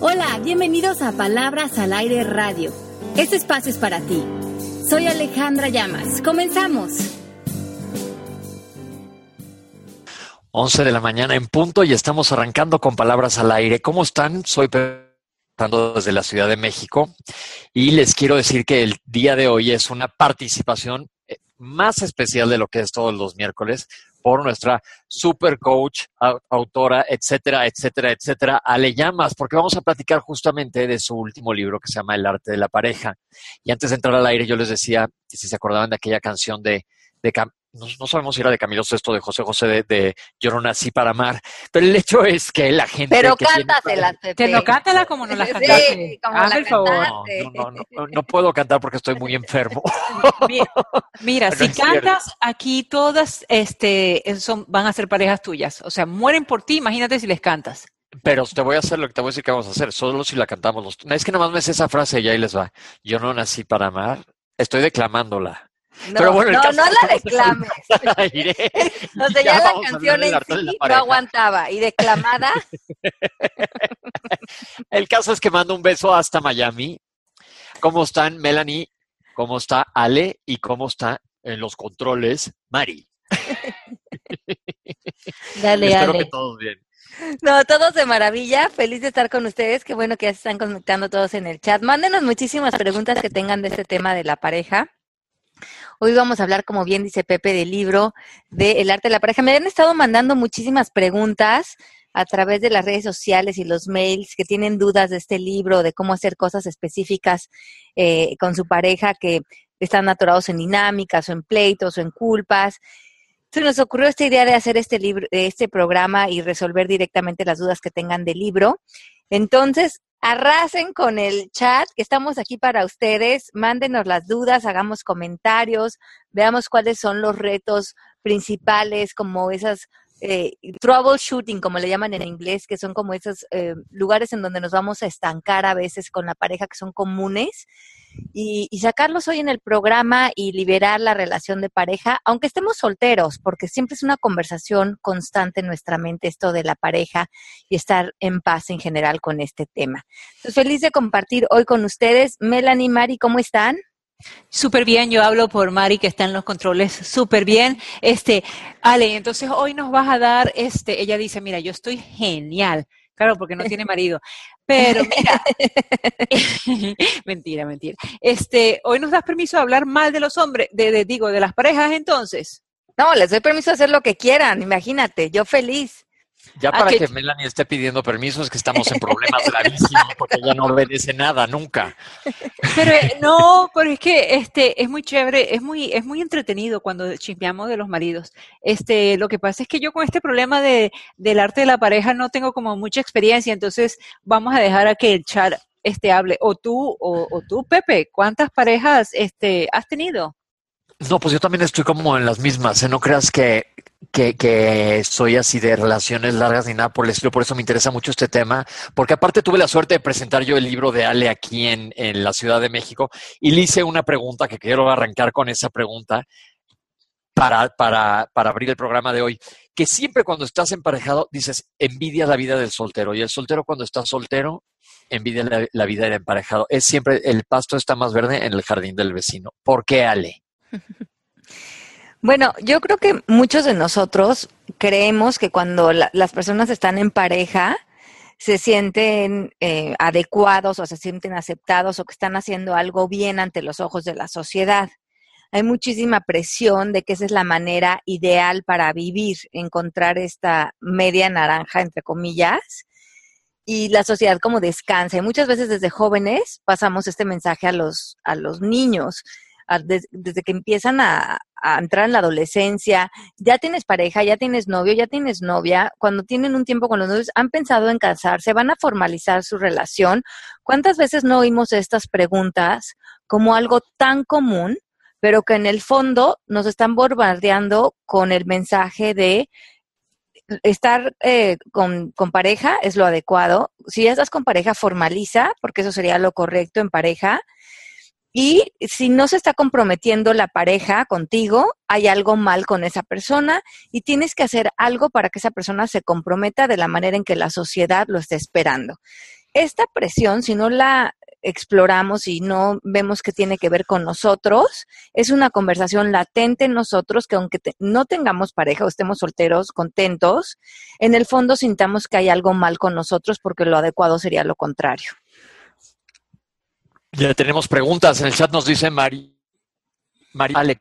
Hola, bienvenidos a Palabras al Aire Radio. Este espacio es para ti. Soy Alejandra Llamas. Comenzamos. 11 de la mañana en punto y estamos arrancando con Palabras al Aire. ¿Cómo están? Soy Fernando desde la Ciudad de México y les quiero decir que el día de hoy es una participación más especial de lo que es todos los miércoles por nuestra super coach, autora, etcétera, etcétera, etcétera, Ale Llamas, porque vamos a platicar justamente de su último libro que se llama El arte de la pareja. Y antes de entrar al aire, yo les decía si se acordaban de aquella canción de, de, no, sabemos si era de Camilo Sesto, de José José, de, de, Yo no nací para amar, pero el hecho es que la gente... Pero cántasela, Te lo cántala como no la cantaste. como la favor. No, no, no, puedo cantar porque estoy muy enfermo. Mira, si cantas, aquí todas este, son, van a ser parejas tuyas. O sea, mueren por ti, imagínate si les cantas. Pero te voy a hacer lo que te voy a decir que vamos a hacer, solo si la cantamos los... Es que nada más me sé esa frase y ahí les va. Yo no nací para amar, estoy declamándola. No, no, no la declames. o sea, ya, la canción en sí no aguantaba. ¿Y declamada? el caso es que mando un beso hasta Miami. ¿Cómo están Melanie? ¿Cómo está Ale? ¿Y cómo está en los controles Mari? Dale, Espero que todos bien. No, todos de maravilla. Feliz de estar con ustedes. Qué bueno que ya se están conectando todos en el chat. Mándenos muchísimas preguntas que tengan de este tema de la pareja. Hoy vamos a hablar, como bien dice Pepe, del libro de El arte de la pareja. Me han estado mandando muchísimas preguntas a través de las redes sociales y los mails que tienen dudas de este libro, de cómo hacer cosas específicas eh, con su pareja que están atorados en dinámicas o en pleitos o en culpas. Se nos ocurrió esta idea de hacer este libro, este programa y resolver directamente las dudas que tengan del libro. Entonces, arrasen con el chat, que estamos aquí para ustedes. Mándenos las dudas, hagamos comentarios, veamos cuáles son los retos principales, como esas eh, troubleshooting, como le llaman en inglés, que son como esos eh, lugares en donde nos vamos a estancar a veces con la pareja que son comunes y, sacarlos hoy en el programa y liberar la relación de pareja, aunque estemos solteros, porque siempre es una conversación constante en nuestra mente esto de la pareja y estar en paz en general con este tema. Feliz de compartir hoy con ustedes. Melanie, Mari, ¿cómo están? Súper bien, yo hablo por Mari que está en los controles, súper bien. Este, Ale, entonces hoy nos vas a dar, este, ella dice, mira, yo estoy genial, claro, porque no tiene marido, pero mira, mentira, mentira. Este, hoy nos das permiso de hablar mal de los hombres, de, digo, de las parejas entonces. No, les doy permiso de hacer lo que quieran, imagínate, yo feliz. Ya para que... Melanie esté pidiendo permiso es que estamos en problemas gravísimos porque ella no obedece nada nunca. Pero eh, no, pero es que este es muy chévere, es muy es muy entretenido cuando chismeamos de los maridos. Este, lo que pasa es que yo con este problema de del arte de la pareja no tengo como mucha experiencia, entonces vamos a dejar a que el chat este hable o tú o, o tú Pepe, ¿cuántas parejas este has tenido? No, pues yo también estoy como en las mismas. ¿eh? No creas que, que, que, soy así de relaciones largas ni nada por el estilo. Por eso me interesa mucho este tema. Porque aparte tuve la suerte de presentar yo el libro de Ale aquí en, en la Ciudad de México y le hice una pregunta que quiero arrancar con esa pregunta para, para, para abrir el programa de hoy. Que siempre cuando estás emparejado dices, envidia la vida del soltero. Y el soltero cuando está soltero envidia la, la vida del emparejado. Es siempre el pasto está más verde en el jardín del vecino. ¿Por qué, Ale? Bueno, yo creo que muchos de nosotros creemos que cuando las personas están en pareja, se sienten eh, adecuados o se sienten aceptados o que están haciendo algo bien ante los ojos de la sociedad. Hay muchísima presión de que esa es la manera ideal para vivir, encontrar esta media naranja, entre comillas, y la sociedad como descansa. Y muchas veces desde jóvenes pasamos este mensaje a los, a los niños desde, que empiezan a, entrar en la adolescencia, ya tienes pareja, ya tienes novio, ya tienes novia, cuando tienen un tiempo con los novios, han pensado en casarse, van a formalizar su relación. ¿Cuántas veces no oímos estas preguntas como algo tan común, pero que en el fondo nos están bombardeando con el mensaje de estar eh, con, con, pareja es lo adecuado. Si ya estás con pareja, formaliza, porque eso sería lo correcto en pareja. Y si no se está comprometiendo la pareja contigo, hay algo mal con esa persona y tienes que hacer algo para que esa persona se comprometa de la manera en que la sociedad lo esté esperando. esta presión, si no la exploramos y no vemos que tiene que ver con nosotros, es una conversación latente en nosotros que aunque no tengamos pareja o estemos solteros, contentos, en el fondo sintamos que hay algo mal con nosotros porque lo adecuado sería lo contrario. Ya tenemos preguntas. En el chat nos dice Mari, Mari Ale,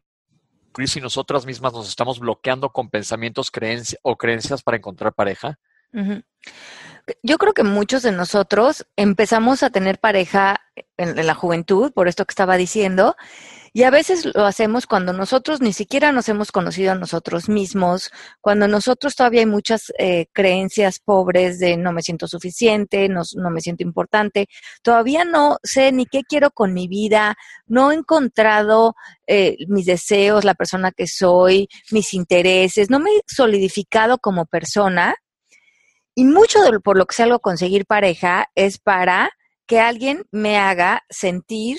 Cris y nosotras mismas nos estamos bloqueando con pensamientos o creencias para encontrar pareja. Yo creo que muchos de nosotros empezamos a tener pareja en, la juventud, por esto que estaba diciendo, y a veces lo hacemos cuando nosotros ni siquiera nos hemos conocido a nosotros mismos, cuando nosotros todavía hay muchas eh, creencias pobres de no me siento suficiente, no, no, me siento importante, todavía no sé ni qué quiero con mi vida, no he encontrado eh, mis deseos, la persona que soy, mis intereses, no me he solidificado como persona. Y mucho de, por lo que salgo a conseguir pareja es para que alguien me haga sentir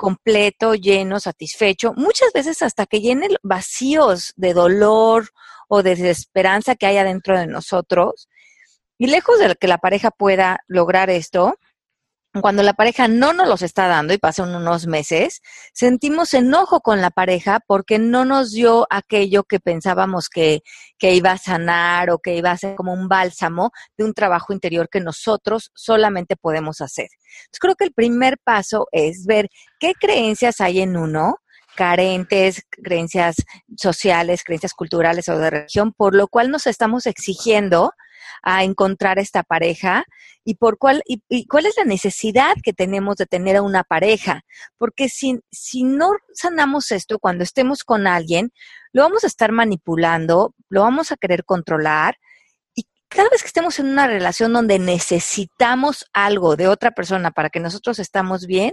completo, lleno, satisfecho, muchas veces hasta que llene vacíos de dolor o de desesperanza que hay adentro de nosotros. Y lejos de que la pareja pueda lograr esto, cuando la pareja no nos los está dando y pasan unos meses, sentimos enojo con la pareja porque no nos dio aquello que pensábamos que, que, iba a sanar o que iba a ser como un bálsamo de un trabajo interior que nosotros solamente podemos hacer. Entonces creo que el primer paso es ver qué creencias hay en uno, carentes, creencias sociales, creencias culturales o de religión, por lo cual nos estamos exigiendo a encontrar esta pareja y por cuál y, cuál es la necesidad que tenemos de tener a una pareja, porque si, si no sanamos esto cuando estemos con alguien, lo vamos a estar manipulando, lo vamos a querer controlar cada vez que estemos en una relación donde necesitamos algo de otra persona para que nosotros estamos bien,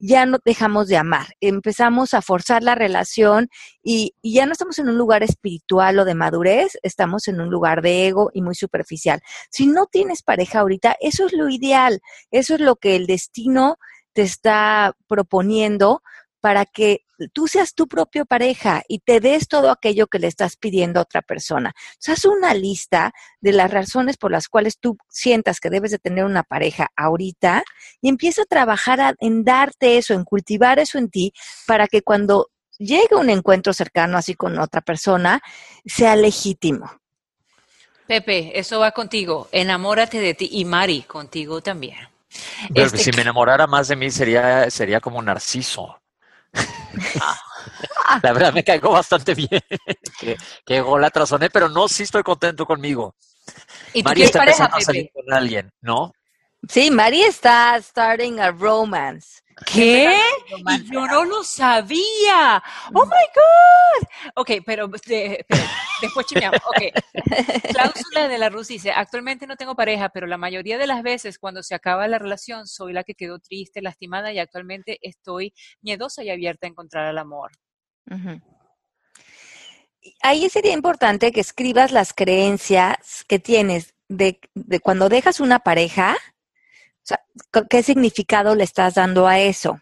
ya no dejamos de amar. Empezamos a forzar la relación y, ya no estamos en un lugar espiritual o de madurez, estamos en un lugar de ego y muy superficial. Si no tienes pareja ahorita, eso es lo ideal, eso es lo que el destino te está proponiendo para que tú seas tu propia pareja y te des todo aquello que le estás pidiendo a otra persona. haz una lista de las razones por las cuales tú sientas que debes de tener una pareja ahorita y empieza a trabajar en darte eso, en cultivar eso en ti para que cuando llegue un encuentro cercano así con otra persona, sea legítimo. Pepe, eso va contigo. Enamórate de ti y Mari, contigo también. Este si me enamorara más de mí sería, sería como Narciso. La verdad me caigo bastante bien. que, que la trazoné, pero no, sí estoy contento conmigo. ¿Y María está empezando a salir con alguien, ¿no? Sí, María está starting a romance. ¿Qué? Y yo no lo sabía. Oh my God. Ok, pero después chimeamos. Ok. Cláusula de la Rus dice: Actualmente no tengo pareja, pero la mayoría de las veces cuando se acaba la relación soy la que quedó triste, lastimada y actualmente estoy miedosa y abierta a encontrar el amor. Ahí sería importante que escribas las creencias que tienes de, de cuando dejas una pareja ¿qué significado le estás dando a eso?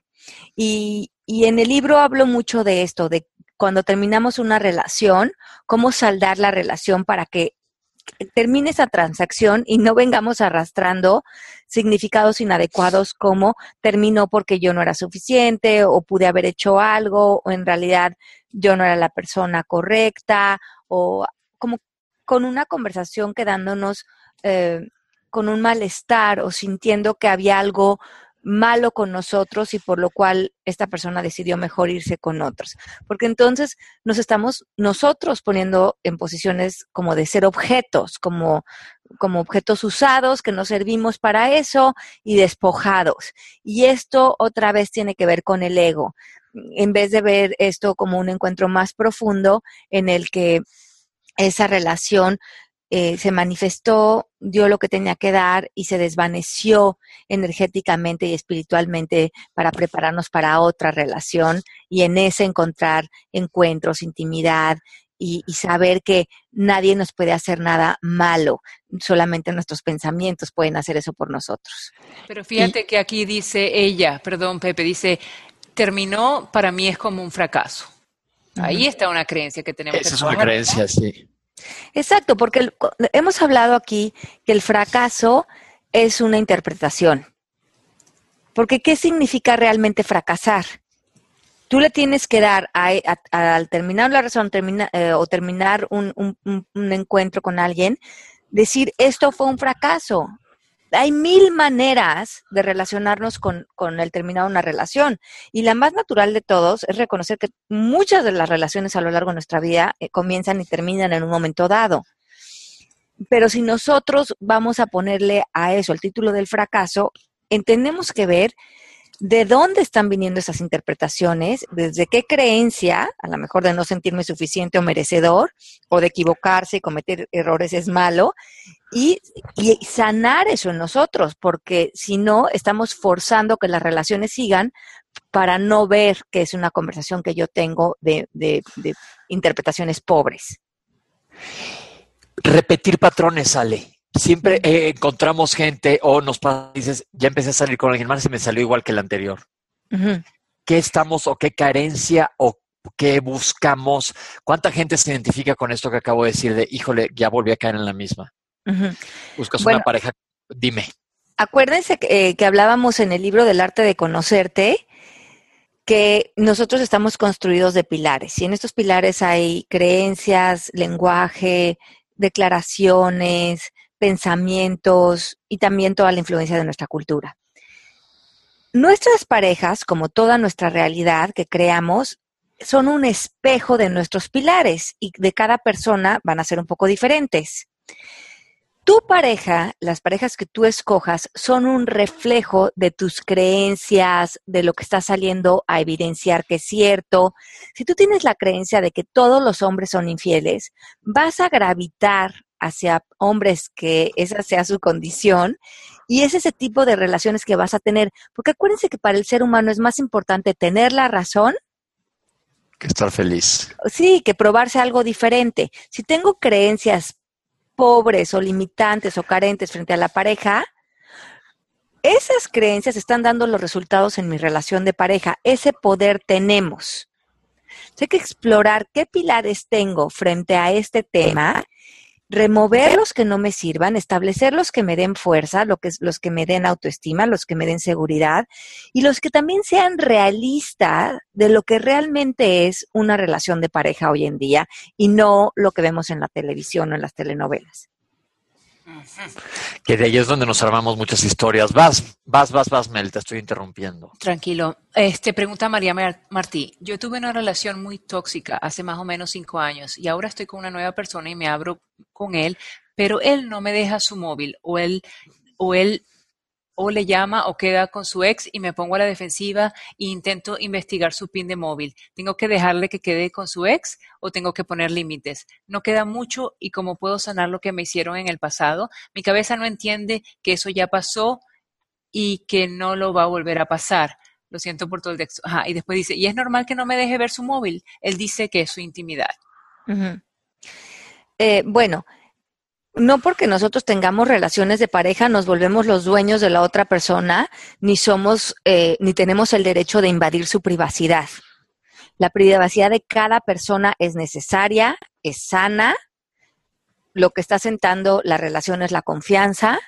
Y, y en el libro hablo mucho de esto, de cuando terminamos una relación, cómo saldar la relación para que termine esa transacción y no vengamos arrastrando significados inadecuados como terminó porque yo no era suficiente o pude haber hecho algo o en realidad yo no era la persona correcta o como con una conversación quedándonos eh, con un malestar o sintiendo que había algo malo con nosotros y por lo cual esta persona decidió mejor irse con otros. Porque entonces nos estamos nosotros poniendo en posiciones como de ser objetos, como, como objetos usados que nos servimos para eso y despojados. Y esto otra vez tiene que ver con el ego. En vez de ver esto como un encuentro más profundo en el que esa relación eh, se manifestó, dio lo que tenía que dar y se desvaneció energéticamente y espiritualmente para prepararnos para otra relación y en ese encontrar encuentros, intimidad y, saber que nadie nos puede hacer nada malo, solamente nuestros pensamientos pueden hacer eso por nosotros. Pero fíjate que aquí dice ella, perdón Pepe, dice, terminó, para mí es como un fracaso. Ahí está una creencia que tenemos. Esa es una creencia, sí. Exacto, porque hemos hablado aquí que el fracaso es una interpretación. Porque ¿qué significa realmente fracasar? Tú le tienes que dar al terminar la razón eh, o terminar un, un encuentro con alguien, decir, esto fue un fracaso, hay mil maneras de relacionarnos con, el terminado de una relación. Y la más natural de todos es reconocer que muchas de las relaciones a lo largo de nuestra vida eh, comienzan y terminan en un momento dado. Pero si nosotros vamos a ponerle a eso el título del fracaso, tenemos que ver de dónde están viniendo esas interpretaciones, desde qué creencia, a lo mejor de no sentirme suficiente o merecedor, o de equivocarse y cometer errores es malo, y, sanar eso en nosotros, porque si no, estamos forzando que las relaciones sigan para no ver que es una conversación que yo tengo de, interpretaciones pobres. Repetir patrones, sale. Siempre eh, encontramos gente o nos pasa, dices, ya empecé a salir con alguien más y me salió igual que el anterior. ¿Qué estamos o qué carencia o qué buscamos? ¿Cuánta gente se identifica con esto que acabo de decir de, híjole, ya volví a caer en la misma? Buscas una pareja, dime. Acuérdense eh, que, hablábamos en el libro del arte de conocerte que nosotros estamos construidos de pilares y en estos pilares hay creencias, lenguaje, declaraciones, pensamientos y también toda la influencia de nuestra cultura. Nuestras parejas, como toda nuestra realidad que creamos, son un espejo de nuestros pilares y de cada persona van a ser un poco diferentes. Tu pareja, las parejas que tú escojas, son un reflejo de tus creencias, de lo que está saliendo a evidenciar que es cierto. Si tú tienes la creencia de que todos los hombres son infieles, vas a gravitar hacia hombres que esa sea su condición y es ese tipo de relaciones que vas a tener. Porque acuérdense que para el ser humano es más importante tener la razón que estar feliz. Sí, que probarse algo diferente. Si tengo creencias pobres o limitantes o carentes frente a la pareja, esas creencias están dando los resultados en mi relación de pareja. Ese poder tenemos. Hay que explorar qué pilares tengo frente a este tema remover los que no me sirvan, establecer los que me den fuerza, lo que, los que me den autoestima, los que me den seguridad y los que también sean realistas de lo que realmente es una relación de pareja hoy en día y no lo que vemos en la televisión o en las telenovelas. Que de ahí es donde nos armamos muchas historias. Vas, vas, vas, vas, Mel, te estoy interrumpiendo. Tranquilo. Este, pregunta María Martí. Yo tuve una relación muy tóxica hace más o menos cinco años y ahora estoy con una nueva persona y me abro con él, pero él no me deja su móvil o él, o él o le llama o queda con su ex y me pongo a la defensiva e intento investigar su pin de móvil. ¿Tengo que dejarle que quede con su ex o tengo que poner límites? No queda mucho y cómo puedo sanar lo que me hicieron en el pasado. Mi cabeza no entiende que eso ya pasó y que no lo va a volver a pasar. Lo siento por todo el texto. Y después dice, y es normal que no me deje ver su móvil. Él dice que es su intimidad. Eh, bueno, no porque nosotros tengamos relaciones de pareja nos volvemos los dueños de la otra persona, ni somos, eh, ni tenemos el derecho de invadir su privacidad. La privacidad de cada persona es necesaria, es sana. Lo que está sentando la relación es la confianza.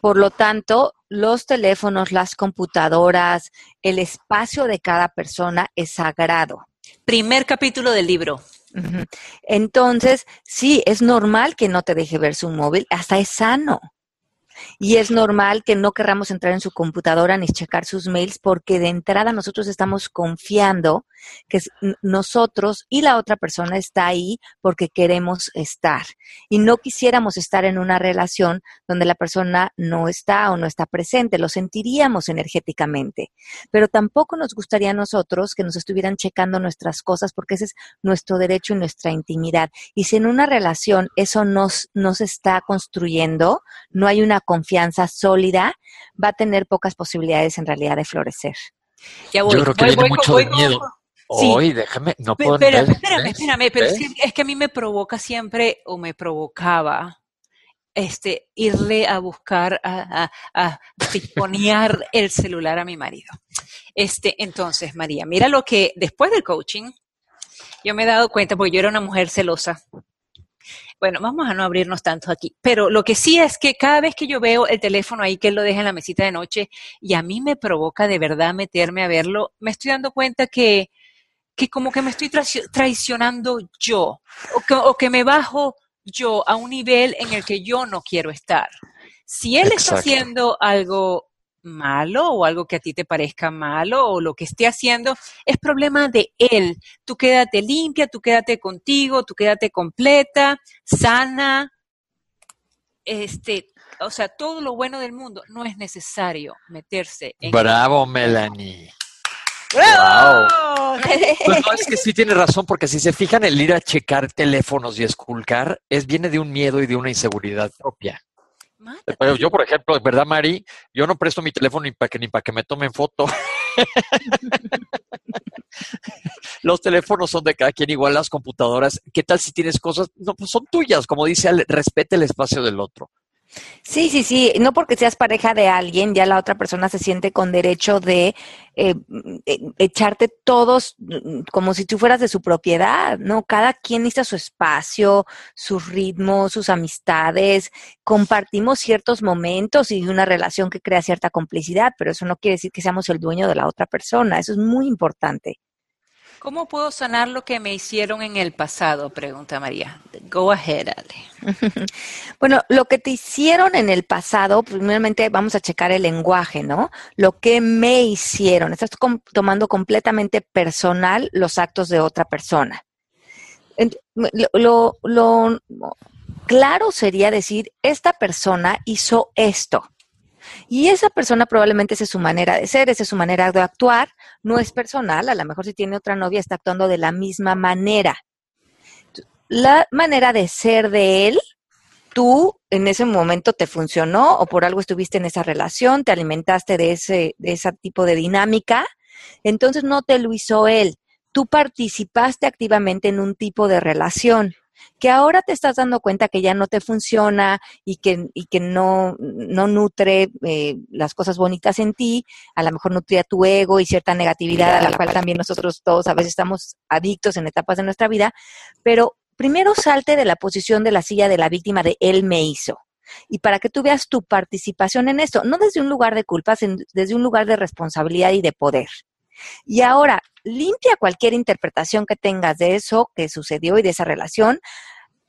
Por lo tanto, los teléfonos, las computadoras, el espacio de cada persona es sagrado. Primer capítulo del libro. Entonces, sí, es normal que no te deje ver su móvil, hasta es sano. Y es normal que no querramos entrar en su computadora ni checar sus mails porque de entrada nosotros estamos confiando que nosotros y la otra persona está ahí porque queremos estar. Y no quisiéramos estar en una relación donde la persona no está o no está presente, lo sentiríamos energéticamente. Pero tampoco nos gustaría a nosotros que nos estuvieran checando nuestras cosas porque ese es nuestro derecho y nuestra intimidad. Y si en una relación eso no se está construyendo, no hay una confianza sólida, va a tener pocas posibilidades en realidad de florecer. Ya voy, Yo creo que viene mucho de miedo. Sí. déjame, no puedo pero, Espérame, espérame, pero es que, a mí me provoca siempre, o me provocaba, este, irle a buscar, a, a, el celular a mi marido. Este, entonces, María, mira lo que después del coaching, yo me he dado cuenta, porque yo era una mujer celosa, bueno, vamos a no abrirnos tanto aquí, pero lo que sí es que cada vez que yo veo el teléfono ahí que él lo deja en la mesita de noche y a mí me provoca de verdad meterme a verlo, me estoy dando cuenta que, que como que me estoy traicionando yo o que, o que me bajo yo a un nivel en el que yo no quiero estar. Si él está haciendo algo malo o algo que a ti te parezca malo o lo que esté haciendo, es problema de él. Tú quédate limpia, tú quédate contigo, tú quédate completa, sana. Este, o sea, todo lo bueno del mundo no es necesario meterse en Bravo, Melanie. ¡Bravo! Pues no, es que sí tiene razón, porque si se fijan, el ir a checar teléfonos y esculcar es viene de un miedo y de una inseguridad propia. Yo, por ejemplo, ¿verdad, Mari? Yo no presto mi teléfono ni para que, ni para que me tomen foto. Los teléfonos son de cada quien, igual las computadoras. ¿Qué tal si tienes cosas? No, pues son tuyas, como dice, respete el espacio del otro. Sí, sí, sí. No porque seas pareja de alguien, ya la otra persona se siente con derecho de eh, eh, echarte todos mm, como si tú fueras de su propiedad, ¿no? Cada quien necesita su espacio, sus ritmos, sus amistades. Compartimos ciertos momentos y una relación que crea cierta complicidad, pero eso no quiere decir que seamos el dueño de la otra persona. Eso es muy importante. ¿Cómo puedo sanar lo que me hicieron en el pasado? Pregunta María. Go ahead, Ale. bueno, lo que te hicieron en el pasado, primeramente vamos a checar el lenguaje, ¿no? Lo que me hicieron. Estás tomando completamente personal los actos de otra persona. Lo, lo claro sería decir, esta persona hizo esto. Y esa persona probablemente esa es su manera de ser, esa es su manera de actuar, no es personal, a lo mejor si tiene otra novia está actuando de la misma manera. La manera de ser de él, tú en ese momento te funcionó o por algo estuviste en esa relación, te alimentaste de ese, de ese tipo de dinámica, entonces no te lo hizo él, tú participaste activamente en un tipo de relación que ahora te estás dando cuenta que ya no te funciona y que, y que no, no nutre eh, las cosas bonitas en ti, a lo mejor nutría tu ego y cierta negatividad a la cual también nosotros todos a veces estamos adictos en etapas de nuestra vida, pero primero salte de la posición de la silla de la víctima de él me hizo. Y para que tú veas tu participación en esto, no desde un lugar de culpas, desde un lugar de responsabilidad y de poder. Y ahora, limpia cualquier interpretación que tengas de eso que sucedió y de esa relación.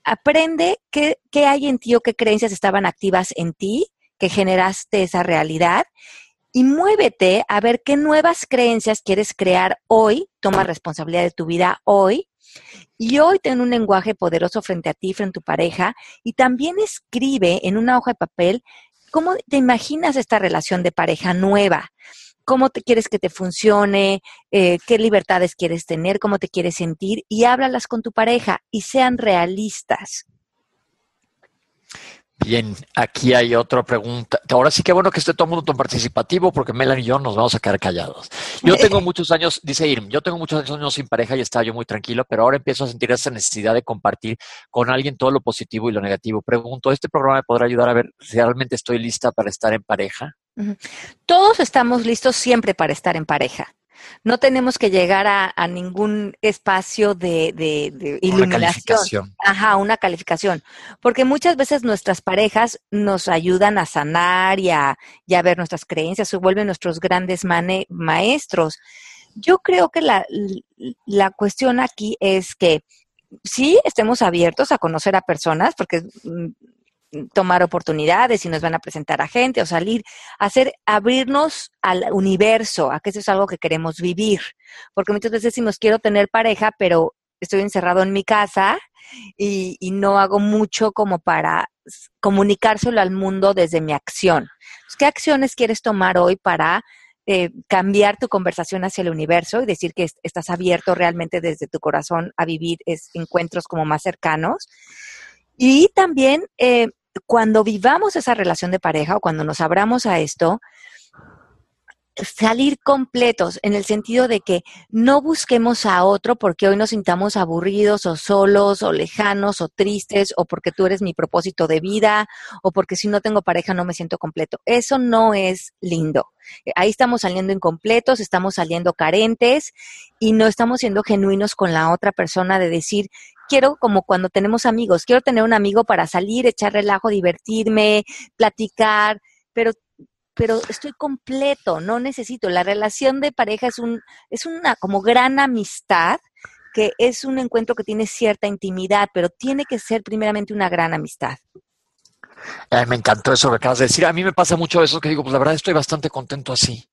Aprende qué, qué hay en ti o qué creencias estaban activas en ti que generaste esa realidad y muévete a ver qué nuevas creencias quieres crear hoy, toma responsabilidad de tu vida hoy y hoy ten un lenguaje poderoso frente a ti, frente a tu pareja y también escribe en una hoja de papel cómo te imaginas esta relación de pareja nueva cómo te quieres que te funcione, eh, qué libertades quieres tener, cómo te quieres sentir y háblalas con tu pareja y sean realistas. Bien, aquí hay otra pregunta. Ahora sí que bueno que esté todo el mundo tan participativo porque Melanie y yo nos vamos a quedar callados. Yo tengo muchos años, dice Irm, yo tengo muchos años sin pareja y estaba yo muy tranquilo, pero ahora empiezo a sentir esa necesidad de compartir con alguien todo lo positivo y lo negativo. Pregunto, ¿este programa me podrá ayudar a ver si realmente estoy lista para estar en pareja? Todos estamos listos siempre para estar en pareja. No tenemos que llegar a, ningún espacio de, de, iluminación. Una calificación. Ajá, una calificación. Porque muchas veces nuestras parejas nos ayudan a sanar y a, ver nuestras creencias, se vuelven nuestros grandes maestros. Yo creo que la, la cuestión aquí es que sí estemos abiertos a conocer a personas, porque mm, tomar oportunidades y nos van a presentar a gente o salir, hacer, abrirnos al universo, a que eso es algo que queremos vivir. Porque muchas veces decimos, quiero tener pareja, pero estoy encerrado en mi casa y, no hago mucho como para comunicárselo al mundo desde mi acción. ¿Qué acciones quieres tomar hoy para eh, cambiar tu conversación hacia el universo y decir que estás abierto realmente desde tu corazón a vivir encuentros como más cercanos? Y también eh, cuando vivamos esa relación de pareja o cuando nos abramos a esto, salir completos en el sentido de que no busquemos a otro porque hoy nos sintamos aburridos o solos o lejanos o tristes o porque tú eres mi propósito de vida o porque si no tengo pareja no me siento completo. Eso no es lindo. Ahí estamos saliendo incompletos, estamos saliendo carentes y no estamos siendo genuinos con la otra persona de decir quiero como cuando tenemos amigos, quiero tener un amigo para salir, echar relajo, divertirme, platicar, pero pero estoy completo, no necesito. La relación de pareja es un es una como gran amistad que es un encuentro que tiene cierta intimidad, pero tiene que ser primeramente una gran amistad. me encantó eso que acabas de decir. A mí me pasa mucho eso que digo, pues la verdad estoy bastante contento así.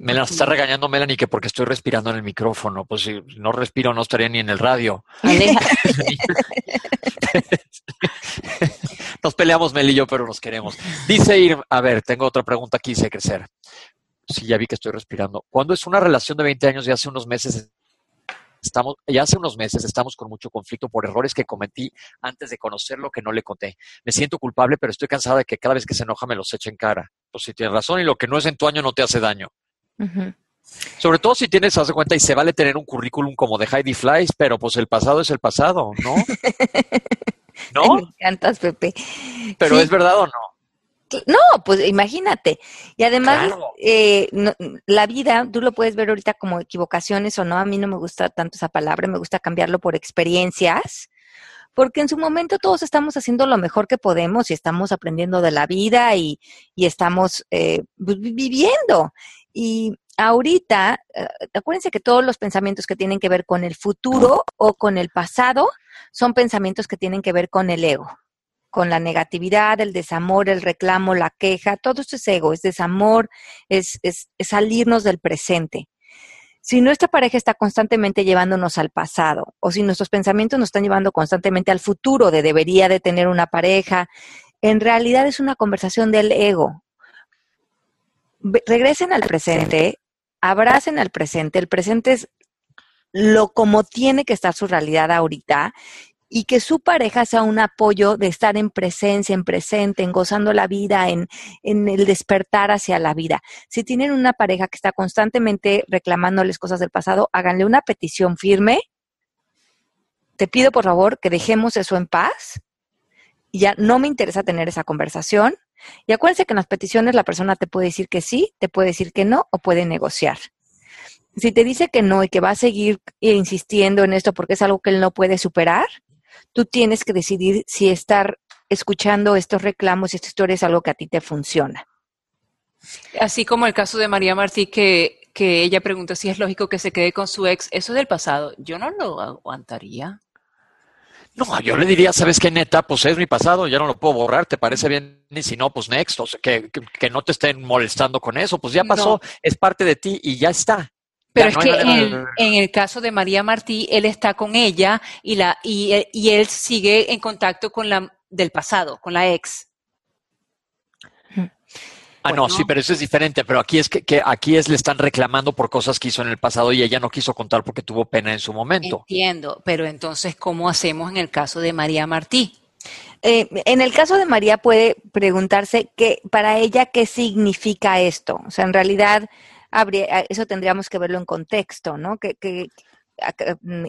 Me la está regañando Melanie que porque estoy respirando en el micrófono. Pues si no respiro no estaría ni en el radio. nos peleamos Mel y yo, pero nos queremos. Dice Ir, a ver, tengo otra pregunta aquí, sé crecer. Sí, ya vi que estoy respirando. ¿Cuándo es una relación de 20 años y hace unos meses estamos, ya hace unos meses estamos con mucho conflicto por errores que cometí antes de conocer lo que no le conté. Me siento culpable, pero estoy cansada de que cada vez que se enoja me los eche en cara. Pues si tienes razón y lo que no es en tu año no te hace daño. Sobre todo si tienes, haz de cuenta, y se vale tener un currículum como de Heidi Flies, pero pues el pasado es el pasado, ¿no? ¿No? me encantas, Pepe. Pero es verdad o no? No, pues imagínate. Y además, eh, la vida, tú lo puedes ver ahorita como equivocaciones o no. A mí no me gusta tanto esa palabra, me gusta cambiarlo por experiencias, porque en su momento todos estamos haciendo lo mejor que podemos y estamos aprendiendo de la vida y, y estamos eh, viviendo. Y ahorita, eh, acuérdense que todos los pensamientos que tienen que ver con el futuro o con el pasado son pensamientos que tienen que ver con el ego, con la negatividad, el desamor, el reclamo, la queja, todo esto es ego, es desamor, es, es, es salirnos del presente. Si nuestra pareja está constantemente llevándonos al pasado o si nuestros pensamientos nos están llevando constantemente al futuro de debería de tener una pareja, en realidad es una conversación del ego, regresen al presente, abracen al presente. El presente es lo como tiene que estar su realidad ahorita y que su pareja sea un apoyo de estar en presencia, en presente, en gozando la vida, en, en, el despertar hacia la vida. Si tienen una pareja que está constantemente reclamándoles cosas del pasado, háganle una petición firme. Te pido por favor que dejemos eso en paz. Ya no me interesa tener esa conversación. Y acuérdense que en las peticiones la persona te puede decir que sí, te puede decir que no o puede negociar. Si te dice que no y que va a seguir insistiendo en esto porque es algo que él no puede superar, tú tienes que decidir si estar escuchando estos reclamos y esta historia es algo que a ti te funciona. Así como el caso de María Martí, que, que ella pregunta si es lógico que se quede con su ex, eso es del pasado. Yo no lo aguantaría. No, yo le diría, ¿sabes qué, neta? Pues es mi pasado, ya no lo puedo borrar, ¿te parece bien? Y si no, pues next, o sea, que, que, no te estén molestando con eso, pues ya pasó, es parte de ti y ya está. Pero es que en, el caso de María Martí, él está con ella y, la, y, y él sigue en contacto con la del pasado, con la ex. Ah, no, sí, pero eso es diferente. Pero aquí es que, aquí es le están reclamando por cosas que hizo en el pasado y ella no quiso contar porque tuvo pena en su momento. Entiendo, pero entonces, ¿cómo hacemos en el caso de María Martí? Eh, en el caso de María puede preguntarse que para ella qué significa esto. O sea, en realidad habría, eso tendríamos que verlo en contexto, ¿no? Que, que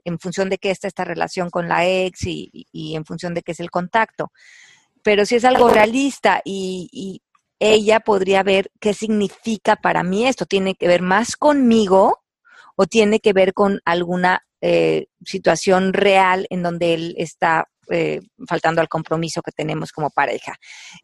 en función de qué está esta relación con la ex y, y, en función de qué es el contacto. Pero si es algo realista y, ella podría ver qué significa para mí esto. ¿Tiene que ver más conmigo o tiene que ver con alguna eh, situación real en donde él está eh, faltando al compromiso que tenemos como pareja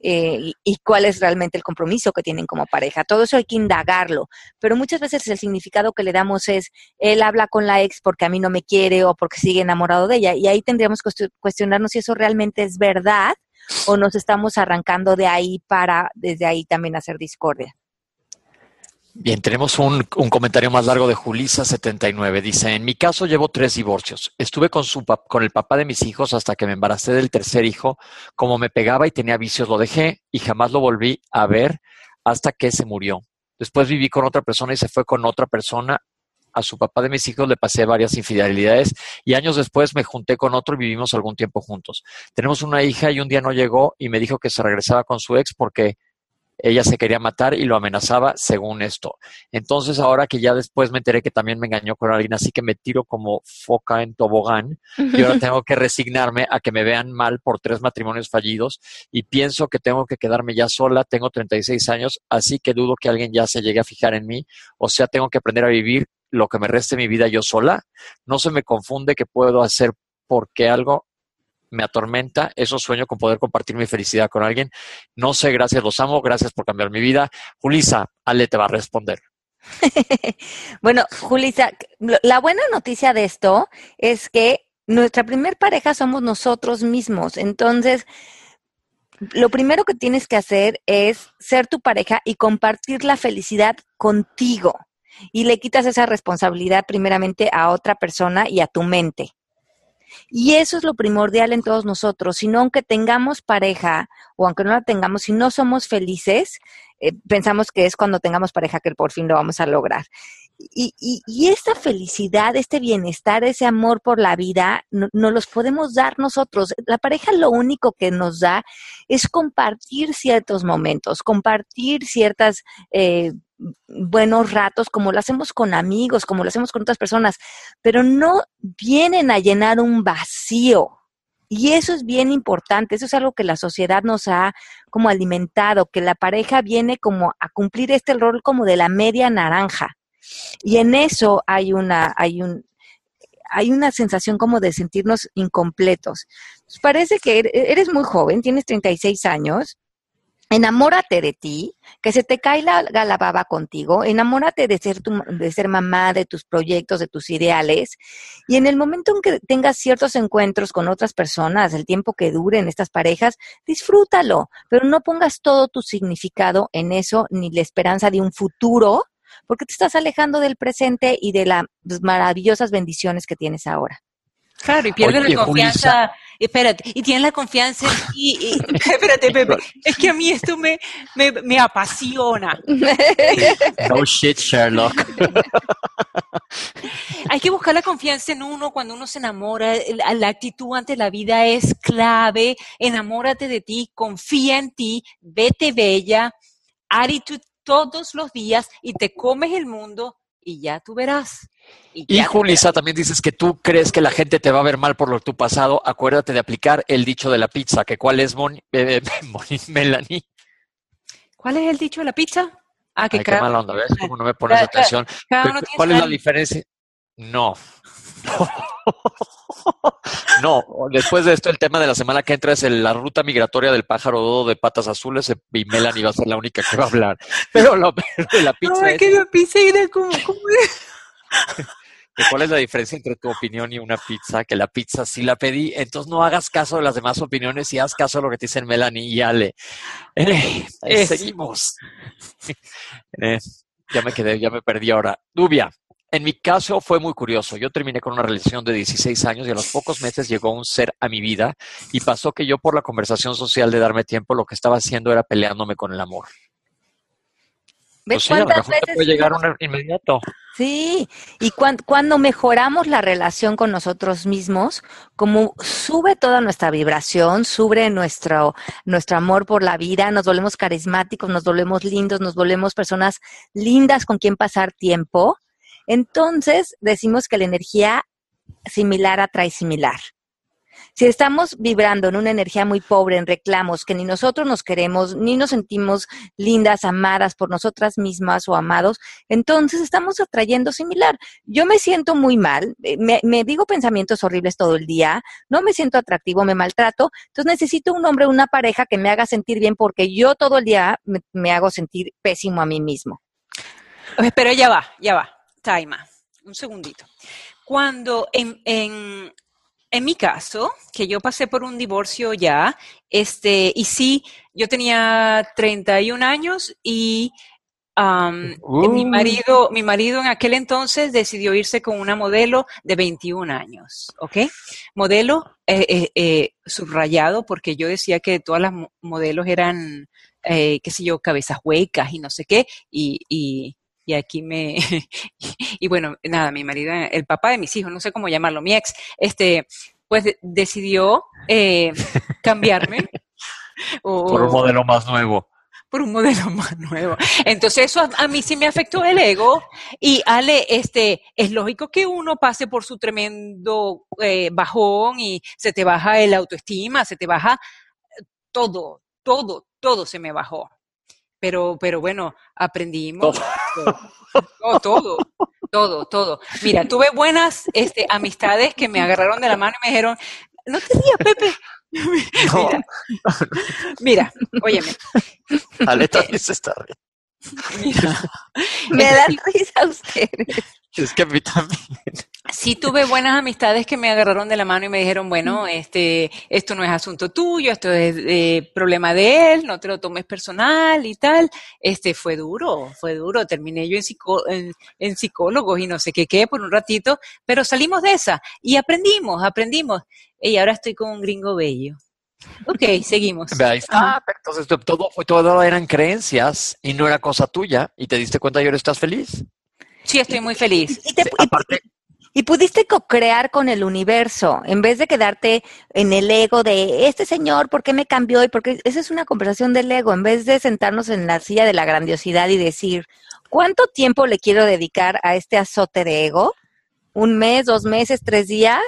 eh, y, cuál es realmente el compromiso que tienen como pareja. Todo eso hay que indagarlo, pero muchas veces el significado que le damos es, él habla con la ex porque a mí no me quiere o porque sigue enamorado de ella y ahí tendríamos que cuestionarnos si eso realmente es verdad o nos estamos arrancando de ahí para desde ahí también hacer discordia. Bien, tenemos un, un comentario más largo de Julisa79. Dice, en mi caso llevo tres divorcios. Estuve con, su, con el papá de mis hijos hasta que me embaracé del tercer hijo. Como me pegaba y tenía vicios, lo dejé y jamás lo volví a ver hasta que se murió. Después viví con otra persona y se fue con otra persona a su papá de mis hijos le pasé varias infidelidades y años después me junté con otro y vivimos algún tiempo juntos. Tenemos una hija y un día no llegó y me dijo que se regresaba con su ex porque ella se quería matar y lo amenazaba según esto. Entonces, ahora que ya después me enteré que también me engañó con alguien, así que me tiro como foca en tobogán y ahora tengo que resignarme a que me vean mal por tres matrimonios fallidos y pienso que tengo que quedarme ya sola, tengo 36 años, así que dudo que alguien ya se llegue a fijar en mí, o sea, tengo que aprender a vivir lo que me reste mi vida yo sola. No se me confunde que puedo hacer porque algo me atormenta. Eso sueño con poder compartir mi felicidad con alguien. No sé, gracias, los amo, gracias por cambiar mi vida. Julisa, Ale te va a responder. bueno, Julisa, la buena noticia de esto es que nuestra primer pareja somos nosotros mismos. Entonces, lo primero que tienes que hacer es ser tu pareja y compartir la felicidad contigo. Y le quitas esa responsabilidad primeramente a otra persona y a tu mente. Y eso es lo primordial en todos nosotros. Si no, aunque tengamos pareja o aunque no la tengamos, si no somos felices, eh, pensamos que es cuando tengamos pareja que por fin lo vamos a lograr. Y, y, esta felicidad, este bienestar, ese amor por la vida, no, los podemos dar nosotros. La pareja lo único que nos da es compartir ciertos momentos, compartir ciertas eh, buenos ratos, como lo hacemos con amigos, como lo hacemos con otras personas, pero no vienen a llenar un vacío. Y eso es bien importante, eso es algo que la sociedad nos ha como alimentado, que la pareja viene como a cumplir este rol como de la media naranja. Y en eso hay una, hay un, hay una sensación como de sentirnos incompletos. parece que eres muy joven, tienes 36 años, enamórate de ti, que se te cae la, la baba contigo, enamórate de ser, tu, de ser mamá, de tus proyectos, de tus ideales, y en el momento en que tengas ciertos encuentros con otras personas, el tiempo que duren estas parejas, disfrútalo, pero no pongas todo tu significado en eso, ni la esperanza de un futuro, porque te estás alejando del presente y de las maravillosas bendiciones que tienes ahora. Claro, y pierde la confianza. Espérate, y tiene la confianza y, espérate, Pepe, es que a mí esto me, me, apasiona. No shit, Sherlock. Hay que buscar la confianza en uno cuando uno se enamora. La actitud ante la vida es clave. Enamórate de ti, confía en ti, vete bella, attitude todos los días y te comes el mundo y ya tú verás. Y, Julisa, también dices que tú crees que la gente te va a ver mal por lo tu pasado. Acuérdate de aplicar el dicho de la pizza, que cuál es Mon, eh, Melanie. ¿Cuál es el dicho de la pizza? Ah, que Ay, qué mala onda, ¿ves? Como no me pones atención. ¿Cuál es la diferencia? No. No, después de esto el tema de la semana que entra es la ruta migratoria del pájaro dodo de patas azules eh, y Melanie va a ser la única que va a hablar. Pero lo de la pizza no, es... que la pizza era como... ¿Cuál es la diferencia entre tu opinión y una pizza? Que la pizza sí la pedí, entonces no hagas caso de las demás opiniones y haz caso de lo que te dicen Melanie y Ale. Eh, seguimos. Eh, ya me quedé, ya me perdí ahora. Dubia, en mi caso fue muy curioso. Yo terminé con una relación de 16 años y a los pocos meses llegó un ser a mi vida y pasó que yo por la conversación social de darme tiempo lo que estaba haciendo era peleándome con el amor. ¿Ves pues cuántas veces puede llegar un inmediato. Sí, y cuando mejoramos la relación con nosotros mismos, como sube toda nuestra vibración, sube nuestro, nuestro amor por la vida, nos volvemos carismáticos, nos volvemos lindos, nos volvemos personas lindas con quien pasar tiempo, entonces, decimos que la energía similar atrae similar. Si estamos vibrando en una energía muy pobre, en reclamos, que ni nosotros nos queremos, ni nos sentimos lindas, amadas por nosotras mismas o amados, entonces estamos atrayendo similar. Yo me siento muy mal, eh, me, digo pensamientos horribles todo el día, no me siento atractivo, me maltrato, entonces necesito un hombre, una pareja que me haga sentir bien porque yo todo el día me, me hago sentir pésimo a mí mismo. Pero ya va, ya va. Taima, un segundito. Cuando en, en, en, mi caso, que yo pasé por un divorcio ya, este, y sí, yo tenía 31 años y mi uh. marido, mi marido en aquel entonces decidió irse con una modelo de 21 años, ¿ok? Modelo eh, eh, eh, subrayado porque yo decía que todas las modelos eran, qué sé yo, cabezas huecas y no sé qué, y, y y aquí me, y bueno, nada, mi marido, el papá de mis hijos, no sé cómo llamarlo, mi ex, este, pues decidió eh, cambiarme. por un modelo más nuevo. Por un modelo más nuevo. Entonces eso a, mí sí me afectó el ego y Ale, este, es lógico que uno pase por su tremendo eh, bajón y se te baja el autoestima, se te baja todo, todo, todo se me bajó pero, pero bueno, aprendimos todo, todo, Todo, todo. Mira, tuve buenas este, amistades que me agarraron de la mano y me dijeron, no te rías, Pepe. No. Mira, mira, óyeme. Ale también se está riendo. Mira, Me dan risa ustedes. Es que a mí también. sí tuve buenas amistades que me agarraron de la mano y me dijeron, bueno, este, esto no es asunto tuyo, esto es eh, problema de él, no te lo tomes personal y tal. Este, fue duro, fue duro. Terminé yo en, psico- en, en psicólogos y no sé qué qué por un ratito, pero salimos de esa y aprendimos, aprendimos. Y ahora estoy con un gringo bello. Ok, seguimos. Ve, Ahí está. pero Entonces to- todo, fue- todo eran creencias y no era cosa tuya y te diste cuenta y ahora estás feliz. Sí, estoy muy feliz. Y, te- Sí, y- aparte, y pudiste co-crear con el universo, en vez de quedarte en el ego de este señor, ¿por qué me cambió? Y porque esa es una conversación del ego, en vez de sentarnos en la silla de la grandiosidad y decir, ¿cuánto tiempo le quiero dedicar a este azote de ego? ¿Un mes, dos meses, tres días?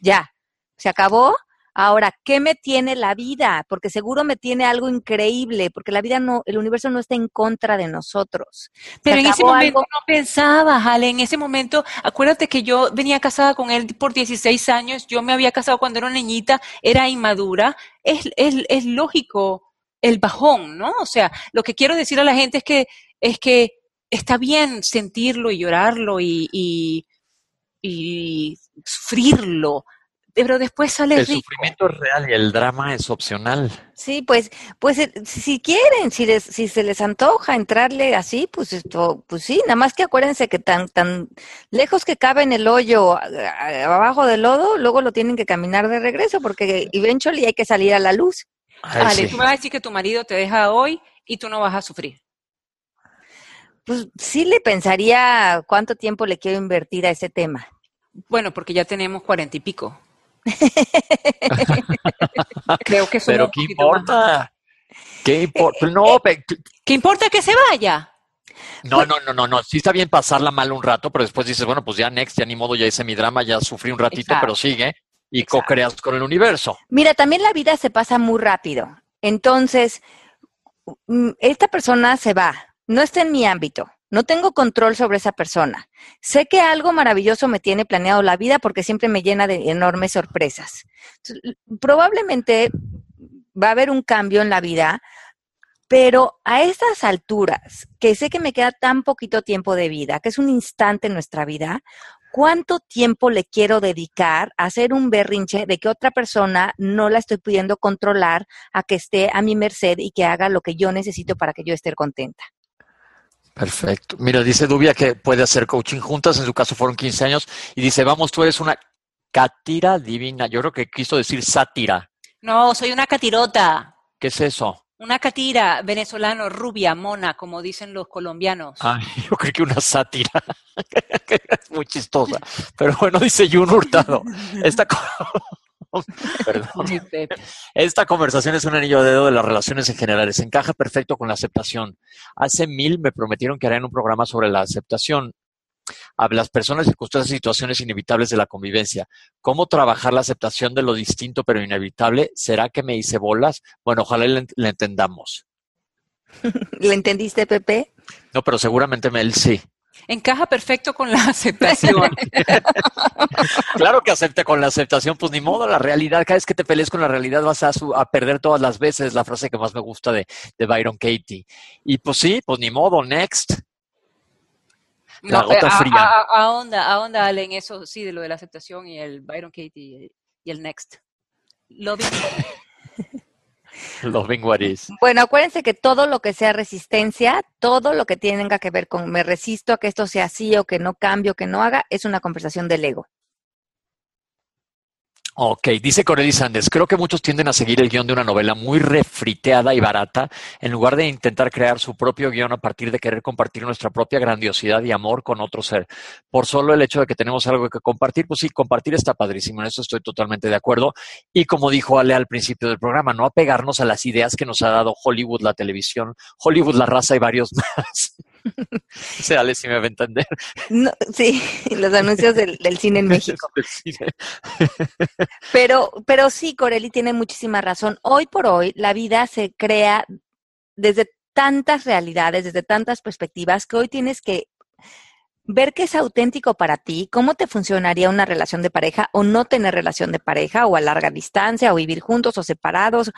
Ya, se acabó. Ahora, ¿qué me tiene la vida? Porque seguro me tiene algo increíble, porque la vida no, el universo no está en contra de nosotros. Pero en ese momento algo- no pensabas, Ale, en ese momento, acuérdate que yo venía casada con él por 16 años, yo me había casado cuando era una niñita, era inmadura, es, es, es lógico el bajón, ¿no? O sea, lo que quiero decir a la gente es que, es que está bien sentirlo y llorarlo y, y, y sufrirlo, pero después sale el rico. sufrimiento es real y el drama es opcional. Sí, pues, pues eh, si quieren, si les, si se les antoja entrarle así, pues esto, pues sí, nada más que acuérdense que tan, tan lejos que cabe en el hoyo, abajo del lodo, luego lo tienen que caminar de regreso, porque eventually hay que salir a la luz. Ay, Ale, sí. tú me vas a decir que tu marido te deja hoy y tú no vas a sufrir. Pues sí le pensaría cuánto tiempo le quiero invertir a ese tema. Bueno, porque ya tenemos cuarenta y pico. Creo que Pero ¿qué importa? ¿Qué importa? No, pe- ¿Qué importa que se vaya? no, no, no, no, no. Sí está bien pasarla mal un rato, pero después dices, bueno, pues ya next, ya ni modo, ya hice mi drama, ya sufrí un ratito, Exacto. pero sigue y co-creas con el universo. Mira, también la vida se pasa muy rápido. Entonces, mm, esta persona se va, no está en mi ámbito, no tengo control sobre esa persona. Sé que algo maravilloso me tiene planeado la vida porque siempre me llena de enormes sorpresas. Probablemente va a haber un cambio en la vida, pero a estas alturas, que sé que me queda tan poquito tiempo de vida, que es un instante en nuestra vida, ¿cuánto tiempo le quiero dedicar a hacer un berrinche de que otra persona no la estoy pudiendo controlar a que esté a mi merced y que haga lo que yo necesito para que yo esté contenta? Perfecto. Mira, dice Dubia que puede hacer coaching juntas, en su caso fueron 15 años, y dice, vamos, tú eres una catira divina. Yo creo que quiso decir sátira. No, soy una catirota. ¿Qué es eso? Una catira venezolano, rubia, mona, como dicen los colombianos. Ay, yo creo que una sátira. es muy chistosa. Pero bueno, dice Jun Hurtado. Esta, Perdón. Esta conversación es un anillo de dedo de las relaciones en general. Se encaja perfecto con la aceptación. Hace mil me prometieron que harían un programa sobre la aceptación a las personas, circunstancias y situaciones inevitables de la convivencia. ¿Cómo trabajar la aceptación de lo distinto pero inevitable? ¿Será que me hice bolas? Bueno, ojalá le, le entendamos. ¿Le entendiste, Pepe? No, pero seguramente él sí. Encaja perfecto con la aceptación. Claro que acepte con la aceptación, pues ni modo, la realidad, cada vez que te pelees con la realidad vas a, su- a perder todas las veces, la frase que más me gusta de, de Byron Katie. Y pues sí, pues ni modo, next. La No, gota eh, a- fría. a- a- ahonda, ahonda, Ale, en eso, sí, de lo de la aceptación y el Byron Katie y, y el Next. Loving Is. Bueno, acuérdense que todo lo que sea resistencia, todo lo que tenga que ver con me resisto a que esto sea así o que no cambio, que no haga, es una conversación del ego. Ok, dice Corely Sanders, creo que muchos tienden a seguir el guion de una novela muy refriteada y barata, en lugar de intentar crear su propio guion a partir de querer compartir nuestra propia grandiosidad y amor con otro ser. Por solo el hecho de que tenemos algo que compartir, pues sí, compartir está padrísimo, en eso estoy totalmente de acuerdo. Y como dijo Ale al principio del programa, no apegarnos a las ideas que nos ha dado Hollywood, la televisión, Hollywood, la raza y varios más. O sea, Ale, si me va a entender. No, sí, los anuncios del, del cine en México. Cine. Pero, pero sí, Coreli tiene muchísima razón. Hoy por hoy, la vida se crea desde tantas realidades, desde tantas perspectivas, que hoy tienes que ver qué es auténtico para ti, cómo te funcionaría una relación de pareja o no tener relación de pareja o a larga distancia o vivir juntos o separados.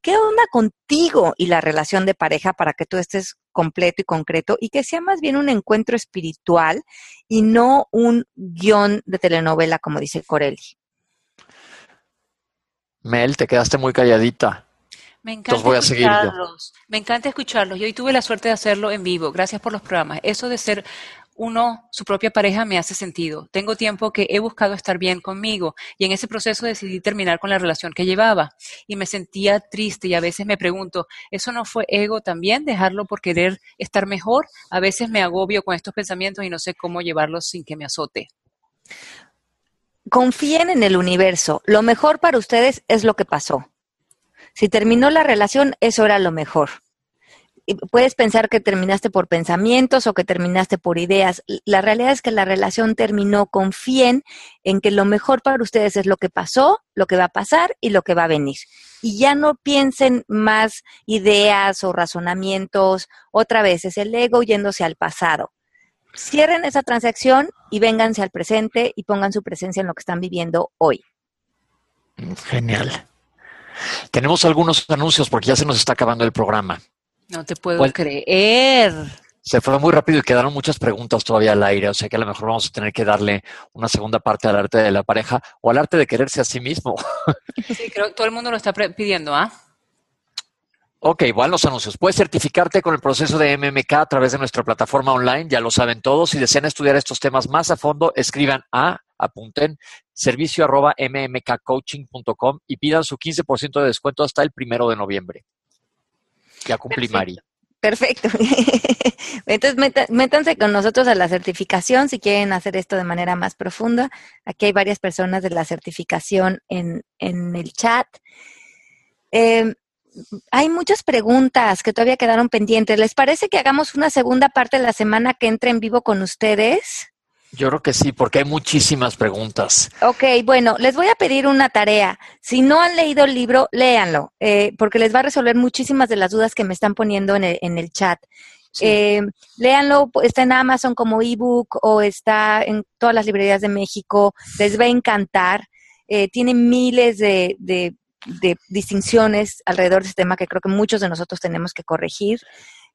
¿Qué onda contigo y la relación de pareja para que tú estés completo y concreto y que sea más bien un encuentro espiritual y no un guion de telenovela, como dice Corelli? Mel, te quedaste muy calladita. Me encanta voy a seguir escucharlos. Me encanta escucharlos. Yo hoy tuve la suerte de hacerlo en vivo. Gracias por los programas. Eso de ser uno, su propia pareja, me hace sentido. Tengo tiempo que he buscado estar bien conmigo y en ese proceso decidí terminar con la relación que llevaba y me sentía triste y a veces me pregunto, ¿eso no fue ego también? Dejarlo por querer estar mejor. A veces me agobio con estos pensamientos y no sé cómo llevarlos sin que me azote. Confíen en el universo. Lo mejor para ustedes es lo que pasó. Si terminó la relación, eso era lo mejor puedes pensar que terminaste por pensamientos o que terminaste por ideas. La realidad es que la relación terminó. Confíen en que lo mejor para ustedes es lo que pasó, lo que va a pasar y lo que va a venir. Y ya no piensen más ideas o razonamientos. Otra vez, es el ego yéndose al pasado. Cierren esa transacción y vénganse al presente y pongan su presencia en lo que están viviendo hoy. Genial. Tenemos algunos anuncios porque ya se nos está acabando el programa. No te puedo creer. Se fue muy rápido y quedaron muchas preguntas todavía al aire, o sea que a lo mejor vamos a tener que darle una segunda parte al arte de la pareja o al arte de quererse a sí mismo. Sí, creo que todo el mundo lo está pidiendo, ¿ah? Ok, igual los anuncios. Puedes certificarte con el proceso de MMK a través de nuestra plataforma online, ya lo saben todos. Si desean estudiar estos temas más a fondo, escriban a, apunten, servicio arroba mmkcoaching.com y pidan su 15% de descuento hasta el primero de noviembre. Ya cumplí, Mari. Perfecto. Entonces, métanse con nosotros a la certificación si quieren hacer esto de manera más profunda. Aquí hay varias personas de la certificación en, el chat. Em, hay muchas preguntas que todavía quedaron pendientes. ¿Les parece que hagamos una segunda parte de la semana que entre en vivo con ustedes? Yo creo que sí, porque hay muchísimas preguntas. Ok, bueno, les voy a pedir una tarea. Si no han leído el libro, léanlo, eh, porque les va a resolver muchísimas de las dudas que me están poniendo en el, chat. Eh, léanlo, está en Amazon como ebook o está en todas las librerías de México. Les va a encantar. Eh, tiene miles de, de distinciones alrededor de este tema que creo que muchos de nosotros tenemos que corregir.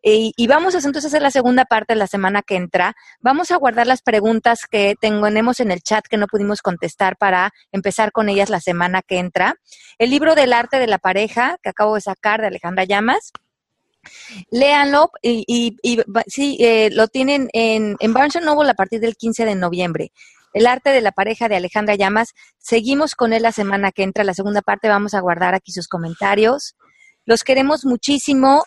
Y, vamos a entonces hacer la segunda parte de la semana que entra. Vamos a guardar las preguntas que tenemos en el chat que no pudimos contestar para empezar con ellas la semana que entra. El libro del arte de la pareja que acabo de sacar de Alejandra Llamas. Léanlo y, y, sí, eh, lo tienen en, en Barnes Noble a partir del 15 de noviembre. El arte de la pareja de Alejandra Llamas. Seguimos con él la semana que entra. La segunda parte vamos a guardar aquí sus comentarios. Los queremos muchísimo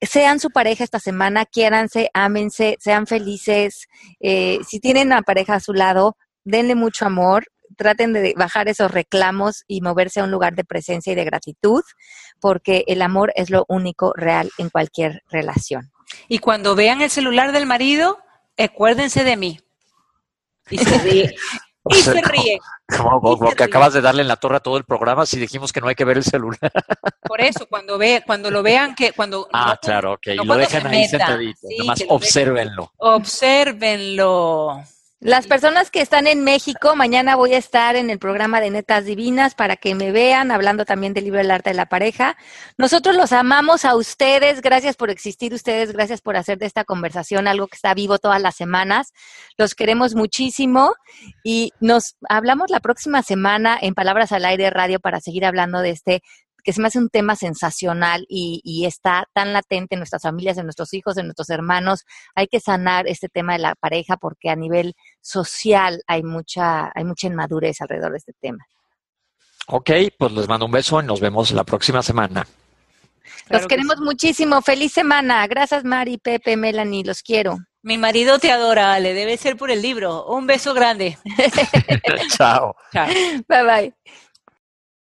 sean su pareja esta semana, quiéranse, ámense, sean felices. Eh, si tienen una pareja a su lado, denle mucho amor, traten de bajar esos reclamos y moverse a un lugar de presencia y de gratitud, porque el amor es lo único real en cualquier relación. Y cuando vean el celular del marido, acuérdense de mí. Y se ríe. y se ríe. Como, que acabas de darle en la torre a todo el programa si dijimos que no hay que ver el celular. Por eso, cuando ve, cuando lo vean que cuando Ah, claro, ok. lo dejan ahí sentadito. Nomás obsérvenlo. Obsérvenlo. Las personas que están en México, mañana voy a estar en el programa de Netas Divinas para que me vean, hablando también del libro El arte de la pareja. Nosotros los amamos a ustedes, gracias por existir ustedes, gracias por hacer de esta conversación algo que está vivo todas las semanas. Los queremos muchísimo y nos hablamos la próxima semana en Palabras al Aire Radio para seguir hablando de este que se me hace un tema sensacional y, está tan latente en nuestras familias, en nuestros hijos, en nuestros hermanos. Hay que sanar este tema de la pareja porque a nivel social hay mucha, hay mucha inmadurez alrededor de este tema. Ok, pues les mando un beso y nos vemos la próxima semana. los queremos muchísimo. Feliz semana. Gracias, Mari, Pepe, Melanie. Los quiero. Mi marido te adora, le debe ser por el libro. Un beso grande. Chao. Chao. Bye bye.